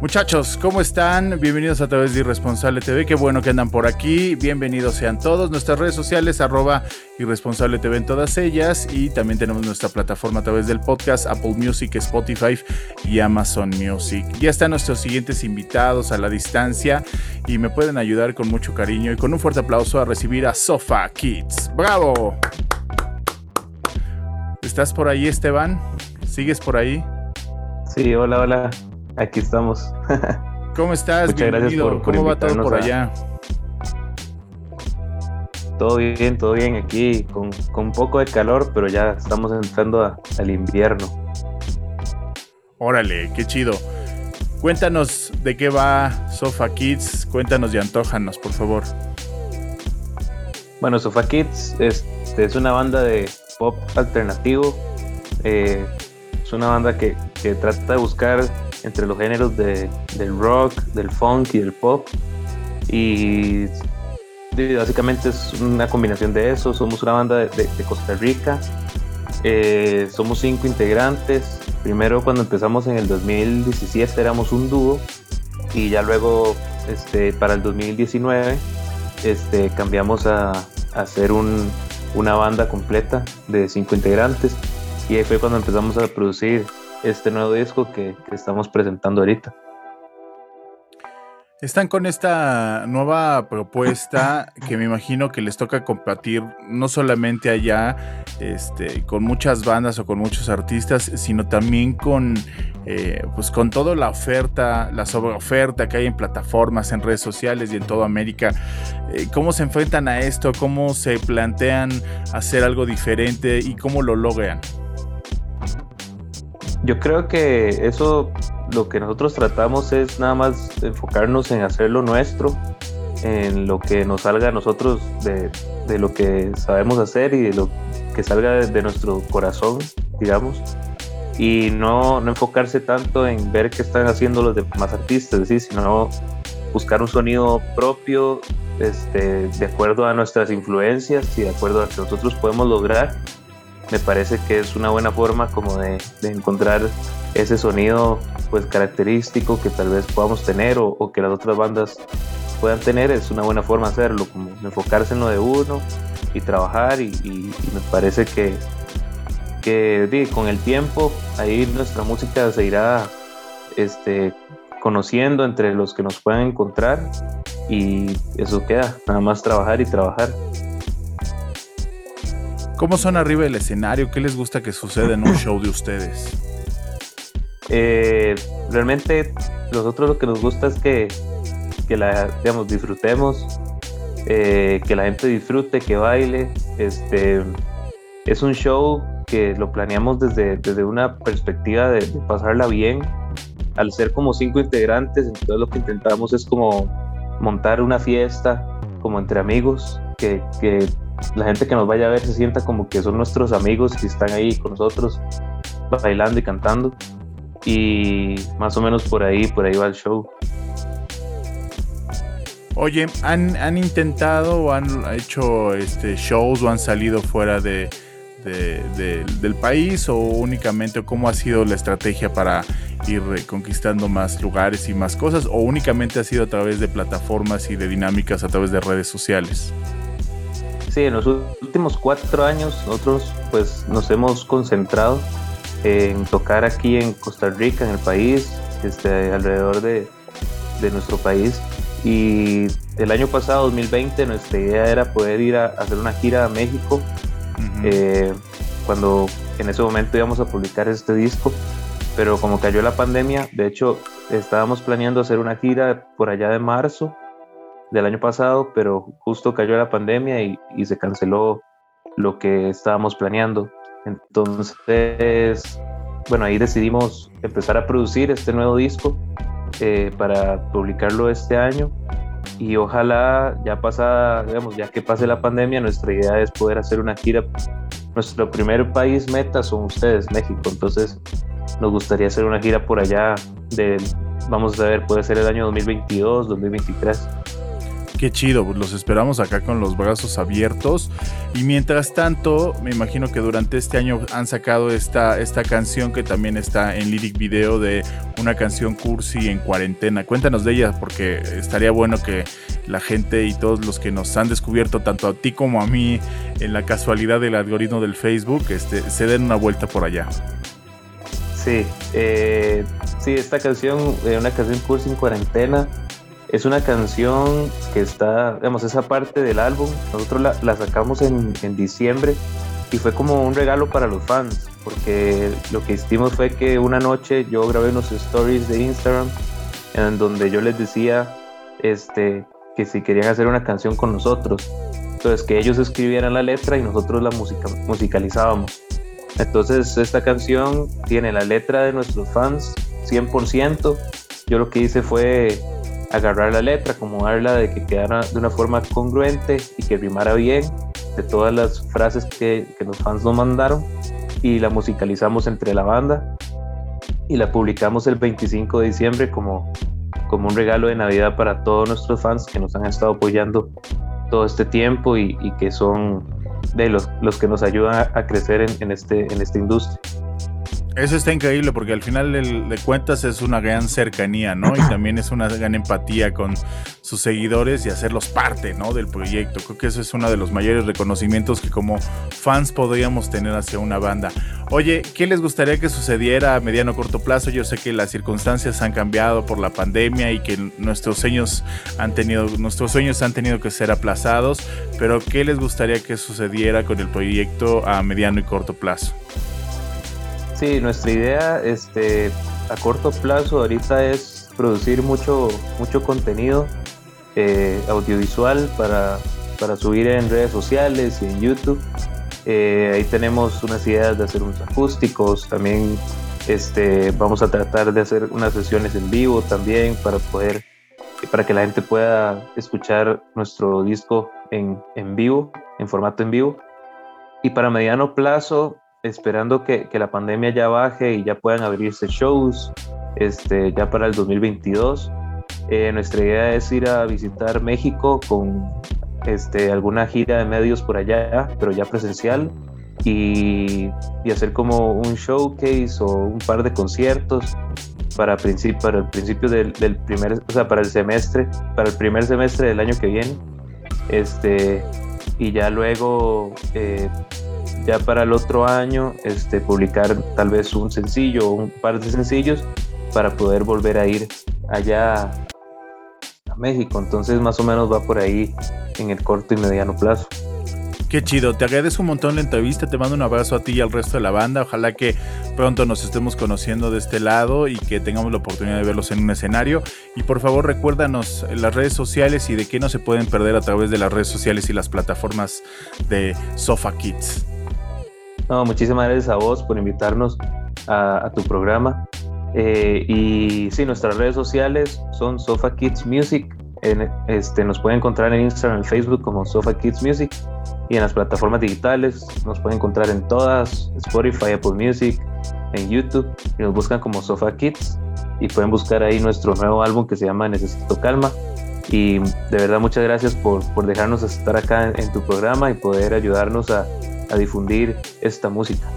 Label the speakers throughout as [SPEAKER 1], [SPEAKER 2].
[SPEAKER 1] Muchachos, ¿cómo están? Bienvenidos a través de Irresponsable TV. Qué bueno que andan por aquí. Bienvenidos sean todos. Nuestras redes sociales, arroba Irresponsable TV en todas ellas. Y también tenemos nuestra plataforma a través del podcast, Apple Music, Spotify y Amazon Music. Ya están nuestros siguientes invitados a la distancia y me pueden ayudar con mucho cariño y con un fuerte aplauso a recibir a Sofa Kids. ¡Bravo! ¿Estás por ahí, Esteban? ¿Sigues por ahí?
[SPEAKER 2] Sí, hola, hola. Aquí estamos.
[SPEAKER 1] ¿Cómo estás? Muchas Bienvenido. Gracias por, ¿Cómo va todo por allá?
[SPEAKER 2] Todo bien, todo bien aquí, con, un poco de calor, pero ya estamos entrando al invierno.
[SPEAKER 1] Órale, qué chido. Cuéntanos de qué va Sofa Kids, cuéntanos y antojanos, por favor.
[SPEAKER 2] Bueno, Sofa Kids es, es una banda de pop alternativo. Eh, es una banda que, que trata de buscar entre los géneros de, del rock, del funk y del pop. Y básicamente es una combinación de eso. Somos una banda de, Costa Rica. Eh, somos cinco integrantes. Primero cuando empezamos en el 2017 éramos un dúo y ya luego este, para el 2019 este, cambiamos a, a un, una banda completa de cinco integrantes y ahí fue cuando empezamos a producir este nuevo disco que, estamos presentando ahorita.
[SPEAKER 1] Están con esta nueva propuesta que me imagino que les toca compartir no solamente allá este, con muchas bandas o con muchos artistas, sino también con, eh, pues con toda la oferta, la sobreoferta que hay en plataformas, en redes sociales y en toda América. Eh, ¿Cómo se enfrentan a esto? ¿Cómo se plantean hacer algo diferente y cómo lo logran?
[SPEAKER 2] Yo creo que eso lo que nosotros tratamos es nada más enfocarnos en hacer lo nuestro, en lo que nos salga a nosotros de, lo que sabemos hacer y de lo que salga de, nuestro corazón, digamos, y no, no, enfocarse tanto en ver qué están haciendo los demás artistas, ¿sí? sino buscar un sonido propio este, de acuerdo a nuestras influencias y de acuerdo a lo que nosotros podemos lograr me parece que es una buena forma como de, encontrar ese sonido pues característico que tal vez podamos tener o, que las otras bandas puedan tener, es una buena forma de hacerlo, como enfocarse en lo de uno y trabajar y, me parece que, que con el tiempo ahí nuestra música se irá este, conociendo entre los que nos puedan encontrar y eso queda, nada más trabajar y trabajar.
[SPEAKER 1] ¿Cómo son arriba del escenario? ¿Qué les gusta que suceda en un show de ustedes?
[SPEAKER 2] Eh, realmente nosotros lo que nos gusta es que, la, digamos, disfrutemos, eh, que la gente disfrute, que baile. Este, es un show que lo planeamos desde, desde una perspectiva de, pasarla bien. Al ser como cinco integrantes, entonces lo que intentamos es como montar una fiesta como entre amigos, que, que la gente que nos vaya a ver se sienta como que son nuestros amigos y están ahí con nosotros bailando y cantando. Y más o menos por ahí, por ahí va el show.
[SPEAKER 1] Oye, ¿han, han intentado o han hecho este, shows o han salido fuera de, del país o únicamente cómo ha sido la estrategia para ir conquistando más lugares y más cosas o únicamente ha sido a través de plataformas y de dinámicas a través de redes sociales?
[SPEAKER 2] Sí, en los últimos cuatro años nosotros pues nos hemos concentrado en tocar aquí en Costa Rica, en el país, este, alrededor de, nuestro país. Y el año pasado, 2020, nuestra idea era poder ir a, hacer una gira a México, eh, cuando en ese momento íbamos a publicar este disco. pero como cayó la pandemia, de hecho estábamos planeando hacer una gira por allá de marzo del año pasado, pero justo cayó la pandemia y, y se canceló lo que estábamos planeando. Entonces, bueno, ahí decidimos empezar a producir este nuevo disco eh, para publicarlo este año y ojalá ya pasa, digamos, ya que pase la pandemia, nuestra idea es poder hacer una gira. Nuestro primer país meta son ustedes, México, entonces nos gustaría hacer una gira por allá de, vamos a ver, puede ser el año 2022, 2023.
[SPEAKER 1] Qué chido, pues los esperamos acá con los brazos abiertos. Y mientras tanto, me imagino que durante este año han sacado esta, esta canción que también está en lyric video de una canción cursi en cuarentena. Cuéntanos de ella porque estaría bueno que la gente y todos los que nos han descubierto, tanto a ti como a mí, en la casualidad del algoritmo del Facebook, este, se den una vuelta por allá.
[SPEAKER 2] Sí, eh, sí, esta canción, eh, una canción cursi en cuarentena, es una canción que está, digamos, esa parte del álbum, nosotros la, sacamos en, en, diciembre y fue como un regalo para los fans, porque lo que hicimos fue que una noche yo grabé unos stories de Instagram en donde yo les decía este, que si querían hacer una canción con nosotros, entonces que ellos escribieran la letra y nosotros la música musicalizábamos. Entonces esta canción tiene la letra de nuestros fans 100%. Yo lo que hice fue agarrar la letra, acomodarla de que quedara de una forma congruente y que rimara bien de todas las frases que, que los fans nos mandaron y la musicalizamos entre la banda y la publicamos el 25 de diciembre como, como un regalo de Navidad para todos nuestros fans que nos han estado apoyando todo este tiempo y, que son de los, los que nos ayudan a, crecer en, en, este, en esta industria.
[SPEAKER 1] Eso está increíble porque al final de, cuentas es una gran cercanía, ¿no? Y también es una gran empatía con sus seguidores y hacerlos parte, ¿no? Del proyecto. Creo que eso es uno de los mayores reconocimientos que como fans podríamos tener hacia una banda. Oye, ¿qué les gustaría que sucediera a mediano o corto plazo? Yo sé que las circunstancias han cambiado por la pandemia y que nuestros sueños han tenido, nuestros sueños han tenido que ser aplazados, pero ¿qué les gustaría que sucediera con el proyecto a mediano y corto plazo?
[SPEAKER 2] Sí, nuestra idea este, a corto plazo ahorita es producir mucho, mucho contenido eh, audiovisual para, para, subir en redes sociales y en YouTube. Eh, ahí tenemos unas ideas de hacer unos acústicos, también este, vamos a tratar de hacer unas sesiones en vivo también para poder para que la gente pueda escuchar nuestro disco en, en vivo, en formato en vivo. Y para mediano plazo, esperando que, que, la pandemia ya baje y ya puedan abrirse shows este, ya para el 2022. Eh, nuestra idea es ir a visitar México con este, alguna gira de medios por allá, pero ya presencial, y, y hacer como un showcase o un par de conciertos para, para el principio del, del, primer, o sea, para el semestre, para el primer semestre del año que viene. Este, y ya luego eh, ya para el otro año este, publicar tal vez un sencillo o un par de sencillos para poder volver a ir allá a México. Entonces más o menos va por ahí en el corto y mediano plazo.
[SPEAKER 1] Qué chido, te agradezco un montón la entrevista, te mando un abrazo a ti y al resto de la banda, ojalá que pronto nos estemos conociendo de este lado y que tengamos la oportunidad de verlos en un escenario. Y por favor recuérdanos las redes sociales y de qué no se pueden perder a través de las redes sociales y las plataformas de Sofa Kids.
[SPEAKER 2] No, muchísimas gracias a vos por invitarnos a, tu programa. Eh, y sí, nuestras redes sociales son Sofa Kids Music. En, este, nos pueden encontrar en Instagram y Facebook como Sofa Kids Music. Y en las plataformas digitales nos pueden encontrar en todas, Spotify, Apple Music, en YouTube. Y nos buscan como Sofa Kids. Y pueden buscar ahí nuestro nuevo álbum que se llama Necesito Calma. Y de verdad muchas gracias por, por dejarnos estar acá en tu programa y poder ayudarnos a, a difundir esta música.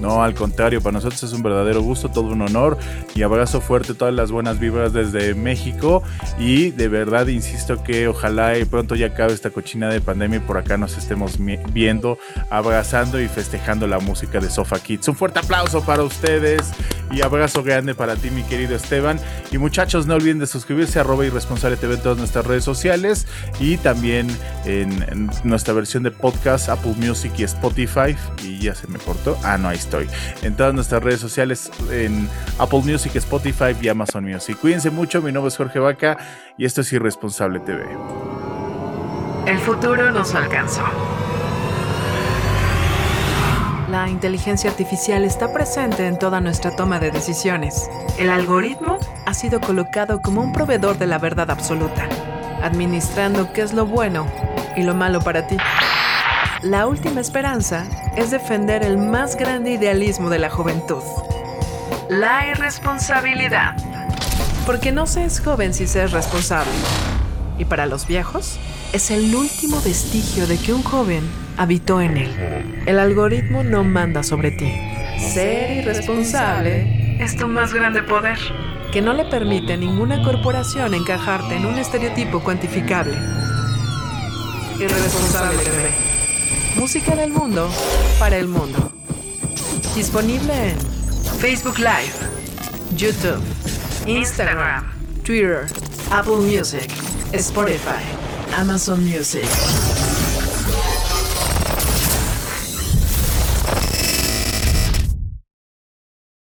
[SPEAKER 1] No, al contrario, para nosotros es un verdadero gusto, todo un honor y abrazo fuerte todas las buenas vibras desde México. Y de verdad insisto que ojalá y pronto ya acabe esta cochina de pandemia y por acá nos estemos viendo, abrazando y festejando la música de Sofa Kids. Un fuerte aplauso para ustedes y abrazo grande para ti mi querido Esteban. Y muchachos no olviden de suscribirse a arroba irresponsable TV en todas nuestras redes sociales y también en, nuestra versión de podcast Apple Music y Spotify. Y ya se me cortó, ah no, ahí estoy. En todas nuestras redes sociales, en Apple Music, Spotify y Amazon Music. Cuídense mucho, mi nombre es Jorge Vaca y esto es Irresponsable TV.
[SPEAKER 3] El futuro nos alcanzó. La inteligencia artificial está presente en toda nuestra toma de decisiones. El algoritmo ha sido colocado como un proveedor de la verdad absoluta, administrando qué es lo bueno y lo malo para ti. La última esperanza es defender el más grande idealismo de la juventud. La irresponsabilidad. Porque no se es joven si se es responsable. Y para los viejos, es el último vestigio de que un joven habitó en él. El algoritmo no manda sobre ti. Ser irresponsable es tu más grande poder, que no le permite a ninguna corporación encajarte en un estereotipo cuantificable. Irresponsable. Música del mundo para el mundo. Disponible en Facebook Live, YouTube, Instagram, Twitter, Apple Music, Spotify, Amazon Music.